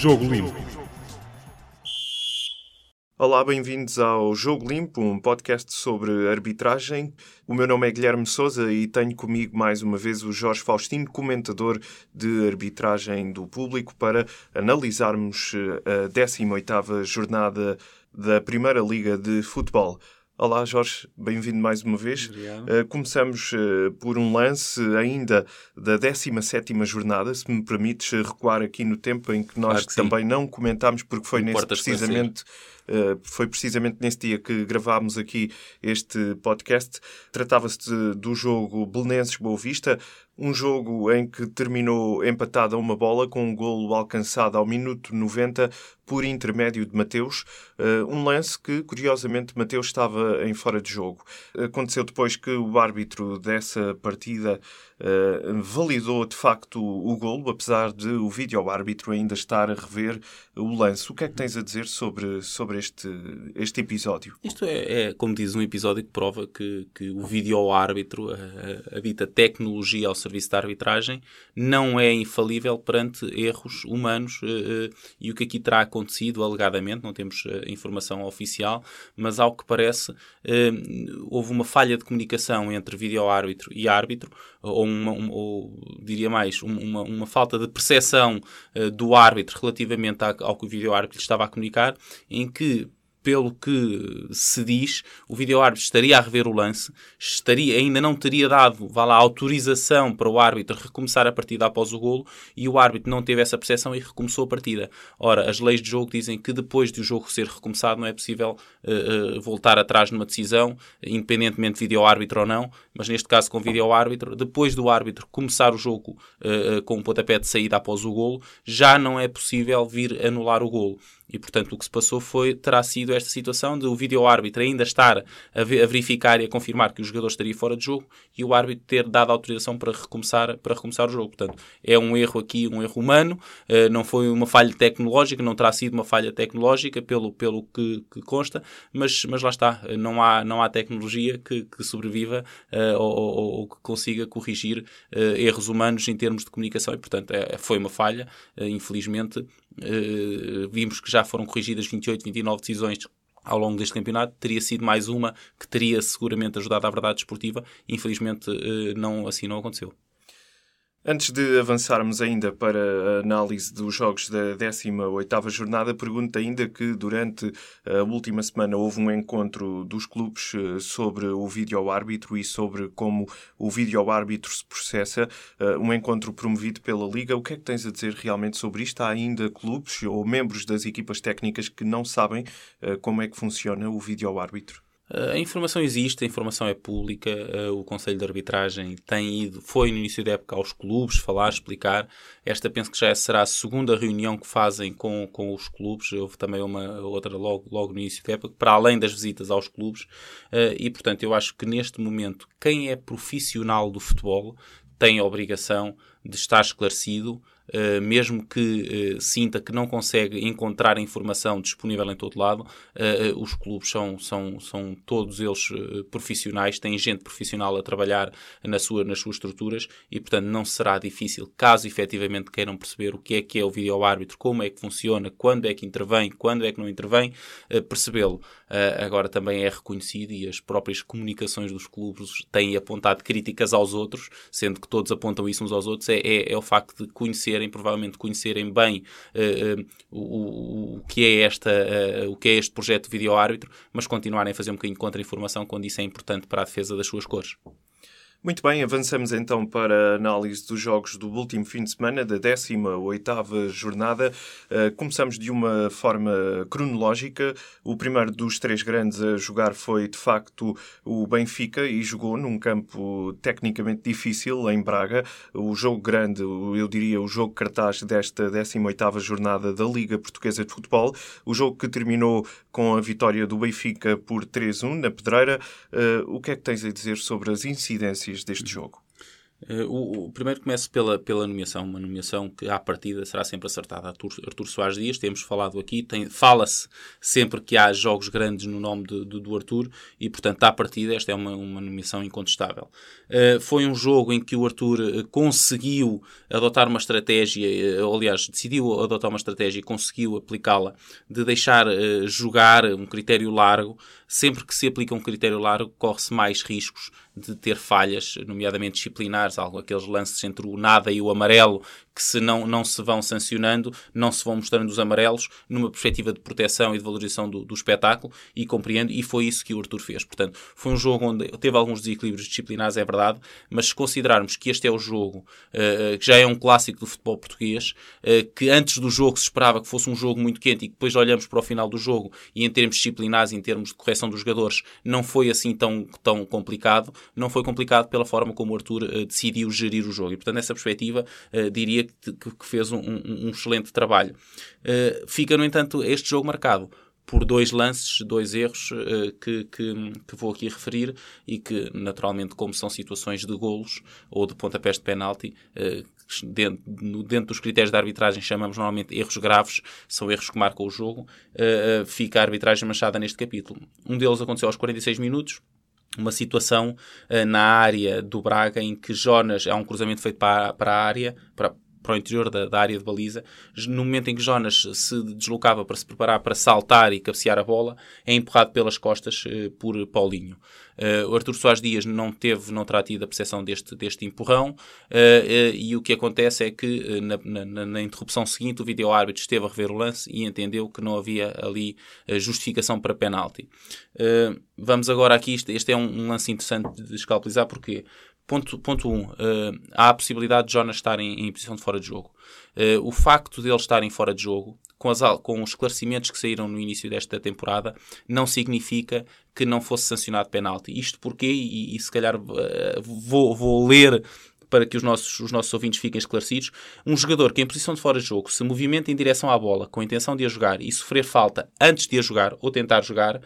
Jogo Limpo. Olá, bem-vindos ao Jogo Limpo, um podcast sobre arbitragem. O meu nome é Guilherme Souza e tenho comigo mais uma vez o Jorge Faustino, comentador de arbitragem do público, para analisarmos eh, a 18ª jornada da Primeira Liga de Futebol. Olá, Jorge, bem-vindo mais uma vez. Uh, começamos uh, por um lance ainda da 17 jornada, se me permites recuar aqui no tempo em que nós Claro que também não comentámos, porque foi nesse, precisamente, foi precisamente nesse dia que gravámos aqui este podcast. Tratava-se do jogo Belenenses-Boa Vista, um jogo em que terminou empatado a uma bola com um golo alcançado ao minuto 90 por intermédio de Mateus. Uh, um lance que, curiosamente, Mateus estava em fora de jogo. Aconteceu depois que o árbitro dessa partida uh, validou de facto o golo, apesar de o vídeo-árbitro ainda estar a rever o lance. O que é que tens a dizer sobre, sobre este, este episódio? Isto é, é, como diz, um episódio que prova que, que o vídeo-árbitro, a, a dita tecnologia ao serviço da arbitragem, não é infalível perante erros humanos eh, eh, e o que aqui terá acontecido, alegadamente, não temos eh, informação oficial, mas ao que parece eh, houve uma falha de comunicação entre vídeo-árbitro e árbitro, ou, uma, um- ou diria mais, um- uma, uma falta de percepção eh, do árbitro relativamente ao que o vídeo-árbitro lhe estava a comunicar, em que pelo que se diz, o vídeo-árbitro estaria a rever o lance, estaria, ainda não teria dado, vá lá, autorização para o árbitro recomeçar a partida após o golo e o árbitro não teve essa percepção e recomeçou a partida. Ora, as leis de jogo dizem que depois de o jogo ser recomeçado não é possível eh, eh, voltar atrás numa decisão, independentemente de vídeo-árbitro ou não, mas neste caso com vídeo-árbitro, depois do árbitro começar o jogo eh, com um pontapé de saída após o golo, já não é possível vir anular o golo. E, portanto, o que se passou foi, terá sido esta situação de o vídeo-árbitro ainda estar a, ve- a verificar e a confirmar que o jogador estaria fora de jogo e o árbitro ter dado autorização para recomeçar, para recomeçar o jogo. Portanto, é um erro aqui, um erro humano, eh, não foi uma falha tecnológica, não terá sido uma falha tecnológica, pelo, pelo que, que consta, mas, mas lá está, eh, não há, não há tecnologia que, que sobreviva eh, ou, ou- ou que consiga corrigir erros humanos em termos de comunicação. E, portanto, é- foi uma falha, infelizmente, eh, vimos que já foram corrigidas 28, 29 decisões ao longo deste campeonato, teria sido mais uma que teria seguramente ajudado à verdade desportiva. Infelizmente, eh, não, assim não aconteceu. Antes de avançarmos ainda para a análise dos jogos da 18ª jornada, pergunto ainda que durante a última semana houve um encontro dos clubes eh, sobre o vídeo-árbitro e sobre como o vídeo-árbitro se processa, eh, um encontro promovido pela Liga. O que é que tens a dizer realmente sobre isto? Há ainda clubes ou membros das equipas técnicas que não sabem eh, como é que funciona o vídeo-árbitro? A informação existe, a informação é pública. uh, O Conselho de Arbitragem tem ido, foi no início da época aos clubes falar, explicar. Esta penso que já será a segunda reunião que fazem com, com os clubes. Houve também uma outra logo, logo no início da época, para além das visitas aos clubes. Uh, E, portanto, eu acho que neste momento, quem é profissional do futebol tem a obrigação de estar esclarecido, eh, mesmo que eh, sinta que não consegue encontrar informação disponível em todo lado, eh, os clubes são, são, são todos eles profissionais, têm gente profissional a trabalhar na sua, nas suas estruturas e, portanto, não será difícil, caso efetivamente queiram perceber o que é que é o vídeo-árbitro, como é que funciona, quando é que intervém, quando é que não intervém, percebê-lo. Agora também é reconhecido e as próprias comunicações dos clubes têm apontado críticas aos outros, sendo que todos apontam isso uns aos outros, é, é, é o facto de conhecerem, provavelmente conhecerem bem eh, o, o- que é esta, eh, o que é este projeto de vídeo-árbitro, mas continuarem a fazer um bocadinho de contra-informação quando isso é importante para a defesa das suas cores. Muito bem, avançamos então para a análise dos jogos do último fim de semana, da 18ª jornada. Uh, começamos de uma forma cronológica. O primeiro dos três grandes a jogar foi, de facto, o Benfica e jogou num campo tecnicamente difícil, em Braga. O jogo grande, eu diria o jogo cartaz desta 18ª jornada da Liga Portuguesa de Futebol. O jogo que terminou com a vitória do Benfica por 3-1 na Pedreira. Uh, o que é que tens a dizer sobre as incidências deste jogo? Uh, o, o, primeiro começo pela, pela nomeação, uma nomeação que à partida será sempre acertada. Artur, Artur Soares Dias, temos falado aqui, fala-se sempre que há jogos grandes no nome de, de, do Artur e, portanto, à partida esta é uma, uma nomeação incontestável. Uh, foi um jogo em que o Artur uh, conseguiu adotar uma estratégia, ou, aliás, decidiu adotar uma estratégia e conseguiu aplicá-la de deixar jogar um critério largo. Sempre que se aplica um critério largo, corre-se mais riscos de ter falhas, nomeadamente disciplinares, algo, aqueles lances entre o nada e o amarelo, que se não, não se vão sancionando, não se vão mostrando os amarelos, numa perspectiva de proteção e de valorização do, do espetáculo, e compreendo, e foi isso que o Arthur fez. Portanto, foi um jogo onde teve alguns desequilíbrios disciplinares, é verdade, mas se considerarmos que este é o jogo, uh, que já é um clássico do futebol português, uh, que antes do jogo se esperava que fosse um jogo muito quente e que depois olhamos para o final do jogo e em termos disciplinares, em termos de correção dos jogadores, não foi assim tão, tão complicado, não foi complicado pela forma como o Arthur uh, decidiu gerir o jogo. E, portanto, nessa perspectiva, diria que, que fez um, um, excelente trabalho. Uh, fica, no entanto, este jogo marcado por dois lances, dois erros uh, que, que, que, vou aqui referir e que, naturalmente, como são situações de golos ou de pontapés de penalti, uh, dentro, dentro, dos critérios da arbitragem chamamos normalmente erros graves, são erros que marcam o jogo, uh, fica a arbitragem manchada neste capítulo. Um deles aconteceu aos 46 minutos, uma situação uh, na área do Braga em que Jonas, há um cruzamento feito para, para a área, para, para o interior da, da, área de baliza, no momento em que Jonas se deslocava para se preparar para saltar e cabecear a bola, é empurrado pelas costas uh, por Paulinho. Uh, o Artur Soares Dias não teve, não terá tido a percepção deste, deste empurrão, uh, e o que acontece é que na, na, na, interrupção seguinte o vídeo-árbitro esteve a rever o lance e entendeu que não havia ali justificação para penalti. vamos agora aqui, este, este é um, um lance interessante de escalpelizar, porque Ponto 1. Ponto um, uh, há a possibilidade de Jonas estar em, em posição de fora de jogo. Uh, o facto de eles estarem fora de jogo, com, as, com os esclarecimentos que saíram no início desta temporada, não significa que não fosse sancionado penalti. Isto porque, e, e se calhar uh, vou, vou ler para que os nossos, os nossos ouvintes fiquem esclarecidos, um jogador que em posição de fora de jogo se movimenta em direção à bola com a intenção de a jogar e sofrer falta antes de a jogar ou tentar jogar,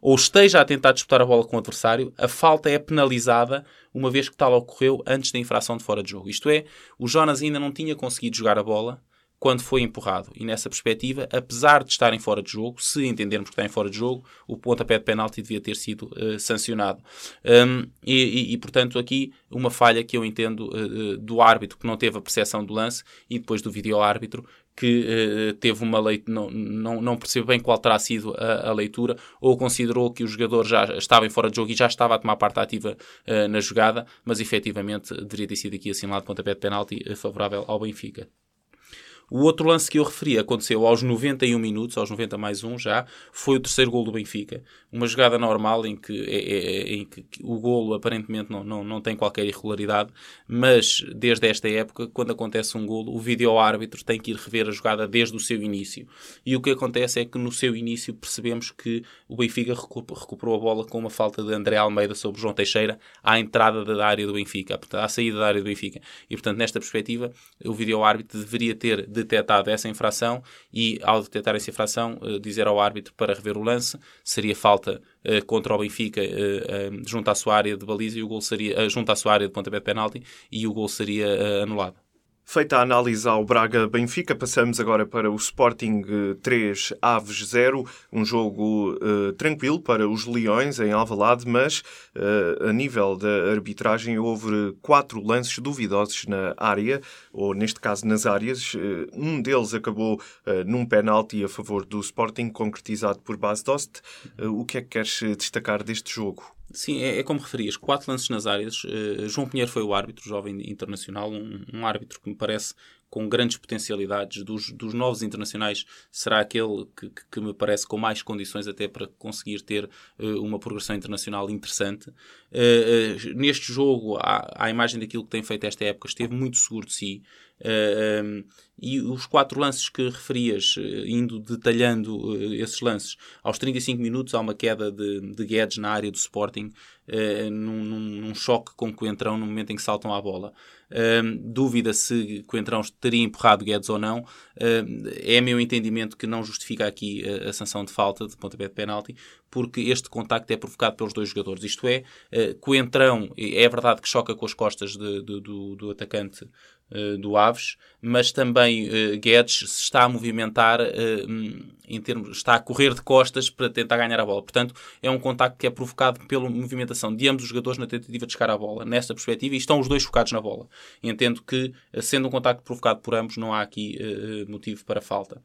ou esteja a tentar disputar a bola com o adversário, a falta é penalizada uma vez que tal ocorreu antes da infração de fora de jogo. Isto é, o Jonas ainda não tinha conseguido jogar a bola quando foi empurrado. E nessa perspectiva, apesar de estarem fora de jogo, se entendermos que está em fora de jogo, o pontapé de penalti devia ter sido uh, sancionado. Um, e, e, e, portanto, aqui uma falha que eu entendo uh, do árbitro que não teve a percepção do lance e depois do vídeo-árbitro que uh, teve uma leitura, não, não, não percebe bem qual terá sido a, a, leitura, ou considerou que o jogador já estava em fora de jogo e já estava a tomar parte ativa uh, na jogada, mas efetivamente deveria ter sido aqui assinalado pontapé de penalti favorável ao Benfica. O outro lance que eu referi aconteceu aos 91 minutos, aos 90 mais 1 já, foi o terceiro gol do Benfica. Uma jogada normal em que, é, é, é, em que o golo aparentemente não, não, não tem qualquer irregularidade, mas desde esta época, quando acontece um golo, o vídeo-árbitro tem que ir rever a jogada desde o seu início. E o que acontece é que no seu início percebemos que o Benfica recuperou a bola com uma falta de André Almeida sobre João Teixeira à entrada da área do Benfica, à saída da área do Benfica. E portanto, nesta perspectiva, o vídeo-árbitro deveria ter detectado essa infração e, ao detectar essa infração, uh, dizer ao árbitro para rever o lance. Seria falta uh, contra o Benfica uh, junto à sua área de baliza e o gol seria junto à sua área de pontapé de penalti e o gol seria anulado. Feita a análise ao Braga-Benfica, passamos agora para o Sporting 3 Aves 0, um jogo uh, tranquilo para os Leões em Alvalade, mas uh, a nível da arbitragem houve quatro lances duvidosos na área, ou neste caso nas áreas. Uh, um deles acabou num penalti a favor do Sporting, concretizado por Bas Dost. o que é que queres destacar deste jogo? Sim, é, é, como referias, quatro lances nas áreas. Uh, João Pinheiro foi o árbitro, jovem internacional, um, um, árbitro que me parece com grandes potencialidades. Dos, dos novos internacionais, será aquele que, que, que, me parece com mais condições até para conseguir ter uh, uma progressão internacional interessante. Uh, neste jogo, à, à imagem daquilo que tem feito esta época, esteve muito seguro de si. Uh, um, e os quatro lances que referias, indo detalhando uh, esses lances, aos 35 minutos há uma queda de, de Guedes na área do Sporting, uh, num, num, choque com Coentrão no momento em que saltam à bola. Uh, dúvida se Coentrão teria empurrado Guedes ou não. é meu entendimento que não justifica aqui a, a sanção de falta de pontapé de penalti, porque este contacto é provocado pelos dois jogadores. Isto é, Coentrão, é verdade que choca com as costas de, de, do, do atacante do Aves, mas também uh, Guedes se está a movimentar uh, em termos, está a correr de costas para tentar ganhar a bola. Portanto, é um contacto que é provocado pela movimentação de ambos os jogadores na tentativa de chegar à bola. Nesta perspectiva, e estão os dois focados na bola. Entendo que, sendo um contacto provocado por ambos, não há aqui motivo para falta.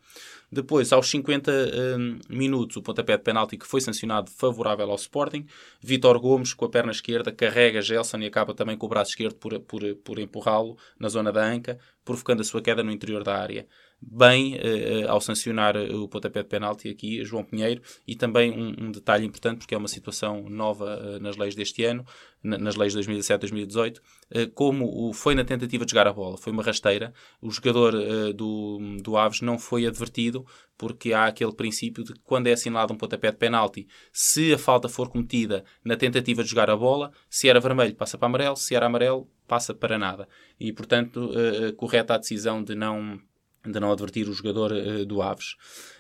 Depois, aos 50 um, minutos, o pontapé de penalti que foi sancionado favorável ao Sporting. Vitor Gomes, com a perna esquerda, carrega Gelson e acaba também com o braço esquerdo por, por, por empurrá-lo na zona da anca, provocando a sua queda no interior da área. Bem uh, ao sancionar o pontapé de penalti aqui, João Pinheiro, e também um, um detalhe importante, porque é uma situação nova nas leis deste ano, nas leis de 2017-2018, uh, como o, foi na tentativa de jogar a bola, foi uma rasteira, o jogador do, do Aves não foi advertido, porque há aquele princípio de que quando é assinalado um pontapé de penalti, se a falta for cometida na tentativa de jogar a bola, se era vermelho passa para amarelo, se era amarelo passa para nada. E, portanto, correta a decisão de não de não advertir o jogador uh, do Aves.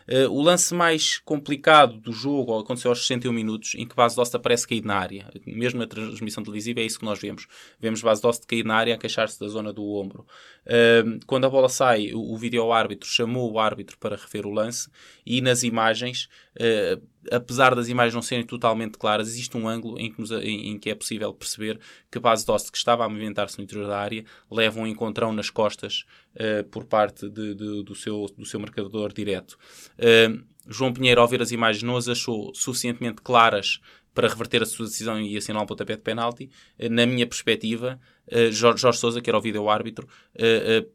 Uh, o lance mais complicado do jogo aconteceu aos 61 minutos, em que Base Dost aparece caído na área. Mesmo na transmissão televisiva é isso que nós vemos. Vemos Base Dost caído na área a queixar-se da zona do ombro. Uh, quando a bola sai, o, o vídeo-árbitro chamou o árbitro para rever o lance e nas imagens, uh, apesar das imagens não serem totalmente claras, existe um ângulo em que, nos, em, em que é possível perceber que Base Dost, que estava a movimentar-se no interior da área, leva um encontrão nas costas por parte de, de, do, seu, do seu marcador direto. João Pinheiro, ao ver as imagens, não as achou suficientemente claras para reverter a sua decisão e assinar um pontapé de penalti. Uh, na minha perspectiva, uh, Jorge, Jorge Sousa, que era o vídeo-árbitro,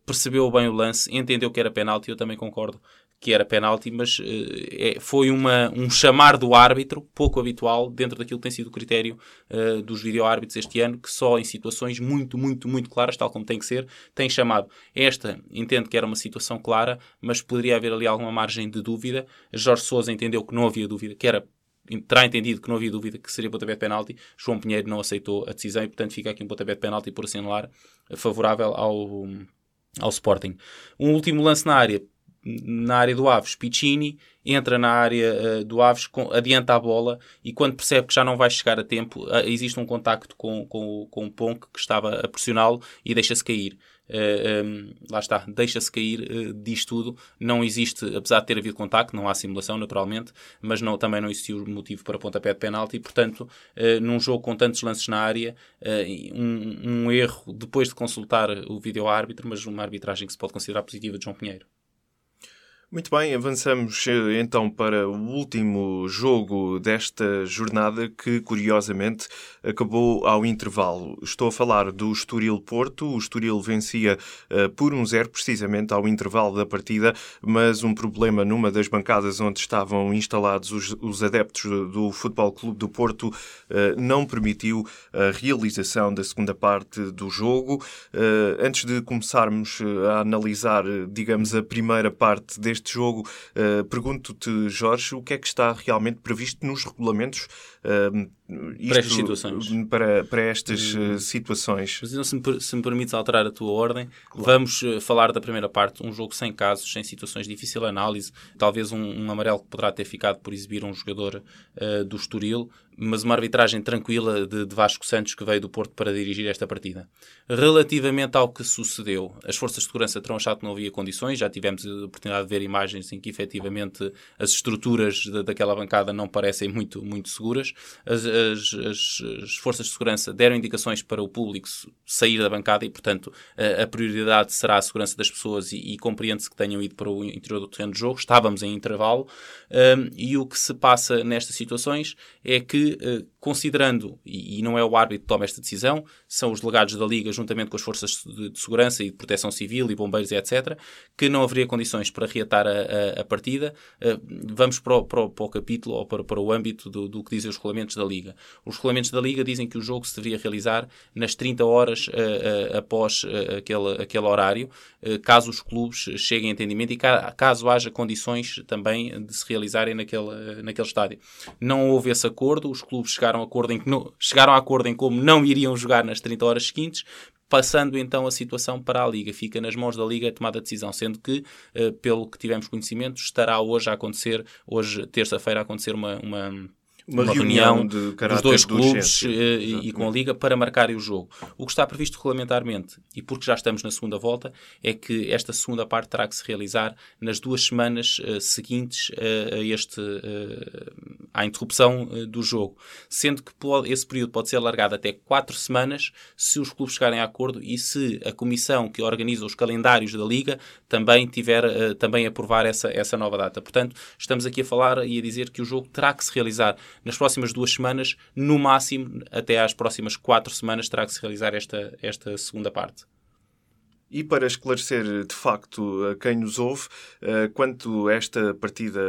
percebeu bem o lance, entendeu que era penalti, eu também concordo que era penalti, mas uh, é, foi uma, um chamar do árbitro pouco habitual dentro daquilo que tem sido o critério uh, dos vídeo-árbitros este ano, que só em situações muito, muito, muito claras, tal como tem que ser, tem chamado. Esta, entendo que era uma situação clara, mas poderia haver ali alguma margem de dúvida. Jorge Sousa entendeu que não havia dúvida, que era terá entendido que não havia dúvida que seria pontapé de penalti. João Pinheiro não aceitou a decisão e, portanto, fica aqui um pontapé de penalti por assinalar favorável ao, ao Sporting. Um último lance na área na área do Aves, Piccini entra na área uh, do Aves, com, adianta a bola e quando percebe que já não vai chegar a tempo, uh, existe um contacto com, com, com o Ponk que estava a pressioná-lo e deixa-se cair. Uh, eh, um, lá está, deixa-se cair, diz tudo. Não existe, apesar de ter havido contacto, não há simulação, naturalmente, mas não, também não existiu motivo para pontapé de penalti. Portanto, num jogo com tantos lances na área, um, um erro depois de consultar o vídeo árbitro, mas uma arbitragem que se pode considerar positiva de João Pinheiro. Muito bem, avançamos eh, então para o último jogo desta jornada que, curiosamente, acabou ao intervalo. Estou a falar do Estoril Porto. O Estoril vencia uh, por um zero, precisamente ao intervalo da partida, mas um problema numa das bancadas onde estavam instalados os, os adeptos do Futebol Clube do Porto uh, não permitiu a realização da segunda parte do jogo. Uh, antes de começarmos a analisar, digamos, a primeira parte deste deste jogo. Uh, Pergunto-te, Jorge, o que é que está realmente previsto nos regulamentos uh, para estas situações? Para, para estas uh, situações. Mas então, se me, se me permites alterar a tua ordem, claro. vamos falar da primeira parte. Um jogo sem casos, sem situações, difícil análise. Talvez um, um amarelo que poderá ter ficado por exibir um jogador do Estoril mas uma arbitragem tranquila de, de, Vasco Santos que veio do Porto para dirigir esta partida. Relativamente ao que sucedeu, as forças de segurança terão achado que não havia condições, já tivemos a oportunidade de ver imagens em que efetivamente as estruturas de, daquela bancada não parecem muito, muito seguras. As, as, as, as, forças de segurança deram indicações para o público sair da bancada e, portanto, a, a prioridade será a segurança das pessoas e, e compreende-se que tenham ido para o interior do terreno de jogo. Estávamos em intervalo um, e o que se passa nestas situações é que eh, considerando, e, não é o árbitro que toma esta decisão, são os delegados da Liga, juntamente com as forças de, segurança e de proteção civil e bombeiros, etc., que não haveria condições para reatar a, a, a partida. Uh, vamos para o, para, o, para o, capítulo ou para, para o âmbito do, do, que dizem os regulamentos da Liga. Os regulamentos da Liga dizem que o jogo se deveria realizar nas 30 horas uh, uh, após uh, aquele, aquele horário, caso os clubes cheguem a entendimento e ca caso haja condições também de se realizarem naquele, naquele estádio. Não houve esse acordo, os clubes chegaram a acordo em que no, chegaram a acordo em como não iriam jogar nas 30 horas seguintes, passando então a situação para a Liga. Fica nas mãos da Liga a tomada de decisão, sendo que, pelo que tivemos conhecimento, estará hoje a acontecer, hoje, terça-feira, a acontecer uma, uma uma, uma reunião, reunião dos dois clubes uh, e com a Liga para marcarem o jogo. O que está previsto regulamentarmente, e porque já estamos na segunda volta, é que esta segunda parte terá que se realizar nas duas semanas uh, seguintes uh, a este, à interrupção do jogo. Sendo que pode, esse período pode ser alargado até quatro semanas se os clubes chegarem a acordo e se a comissão que organiza os calendários da Liga também tiver também aprovar essa, essa nova data. Portanto, estamos aqui a falar e a dizer que o jogo terá que se realizar nas próximas duas semanas, no máximo até às próximas quatro semanas terá que se realizar esta, esta segunda parte. E para esclarecer de facto a quem nos ouve, eh, quanto esta partida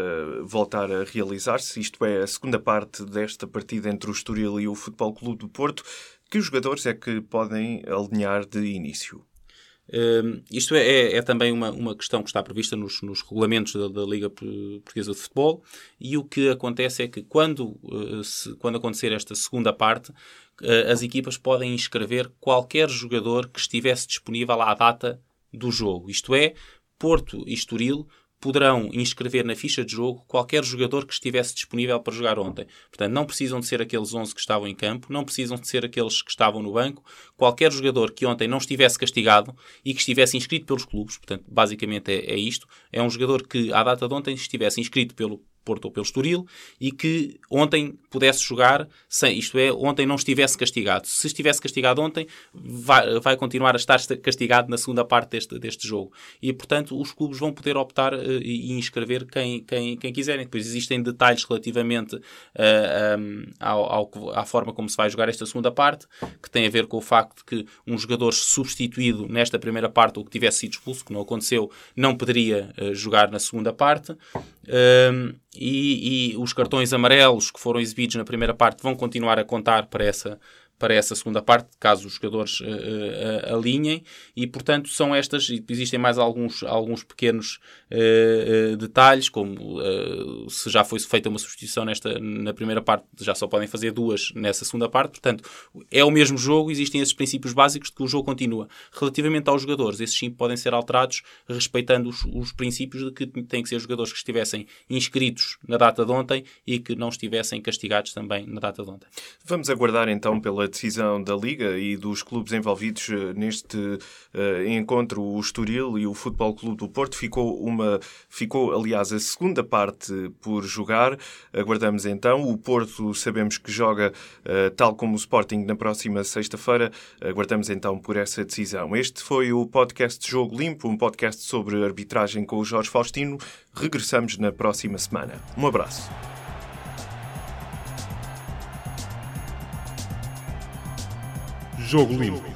voltar a realizar-se, isto é, a segunda parte desta partida entre o Estoril e o Futebol Clube do Porto, que os jogadores é que podem alinhar de início? Uh, isto é, é, é, também uma, uma questão que está prevista nos, nos regulamentos da, da, Liga Portuguesa de Futebol e o que acontece é que quando, uh, se, quando acontecer esta segunda parte, uh, as equipas podem inscrever qualquer jogador que estivesse disponível à data do jogo. Isto é, Porto e Estoril poderão inscrever na ficha de jogo qualquer jogador que estivesse disponível para jogar ontem. Portanto, não precisam de ser aqueles 11 que estavam em campo, não precisam de ser aqueles que estavam no banco. Qualquer jogador que ontem não estivesse castigado e que estivesse inscrito pelos clubes, portanto, basicamente é, é isto, é um jogador que, à data de ontem, estivesse inscrito pelo, Porto ou pelo Estoril e que ontem pudesse jogar, sem, isto é, ontem não estivesse castigado. Se estivesse castigado ontem, vai, vai continuar a estar castigado na segunda parte deste, deste jogo. E, portanto, os clubes vão poder optar uh, e inscrever quem, quem, quem quiserem. Depois existem detalhes relativamente uh, eh, um, ehm, ao, ao, à forma como se vai jogar esta segunda parte, que tem a ver com o facto de que um jogador substituído nesta primeira parte ou que tivesse sido expulso, que não aconteceu, não poderia uh, jogar na segunda parte. E, e, os cartões amarelos que foram exibidos na primeira parte vão continuar a contar para essa, para essa segunda parte, caso os jogadores uh, alinhem, e portanto são estas, existem mais alguns, alguns pequenos uh, detalhes, como se já foi feita uma substituição nesta, na primeira parte, já só podem fazer duas nessa segunda parte, portanto é o mesmo jogo, existem esses princípios básicos de que o jogo continua. Relativamente aos jogadores, esses sim podem ser alterados respeitando os, os princípios de que têm que ser jogadores que estivessem inscritos na data de ontem e que não estivessem castigados também na data de ontem. Vamos aguardar então pela decisão da Liga e dos clubes envolvidos eh, neste uh, encontro, o Estoril e o Futebol Clube do Porto. Ficou, uma, ficou, aliás, a segunda parte por jogar. Aguardamos então. O Porto sabemos que joga uh, tal como o Sporting na próxima sexta-feira. Aguardamos então por essa decisão. Este foi o podcast Jogo Limpo, um podcast sobre arbitragem com o Jorge Faustino. Regressamos na próxima semana. Um abraço. Jogo Limpo.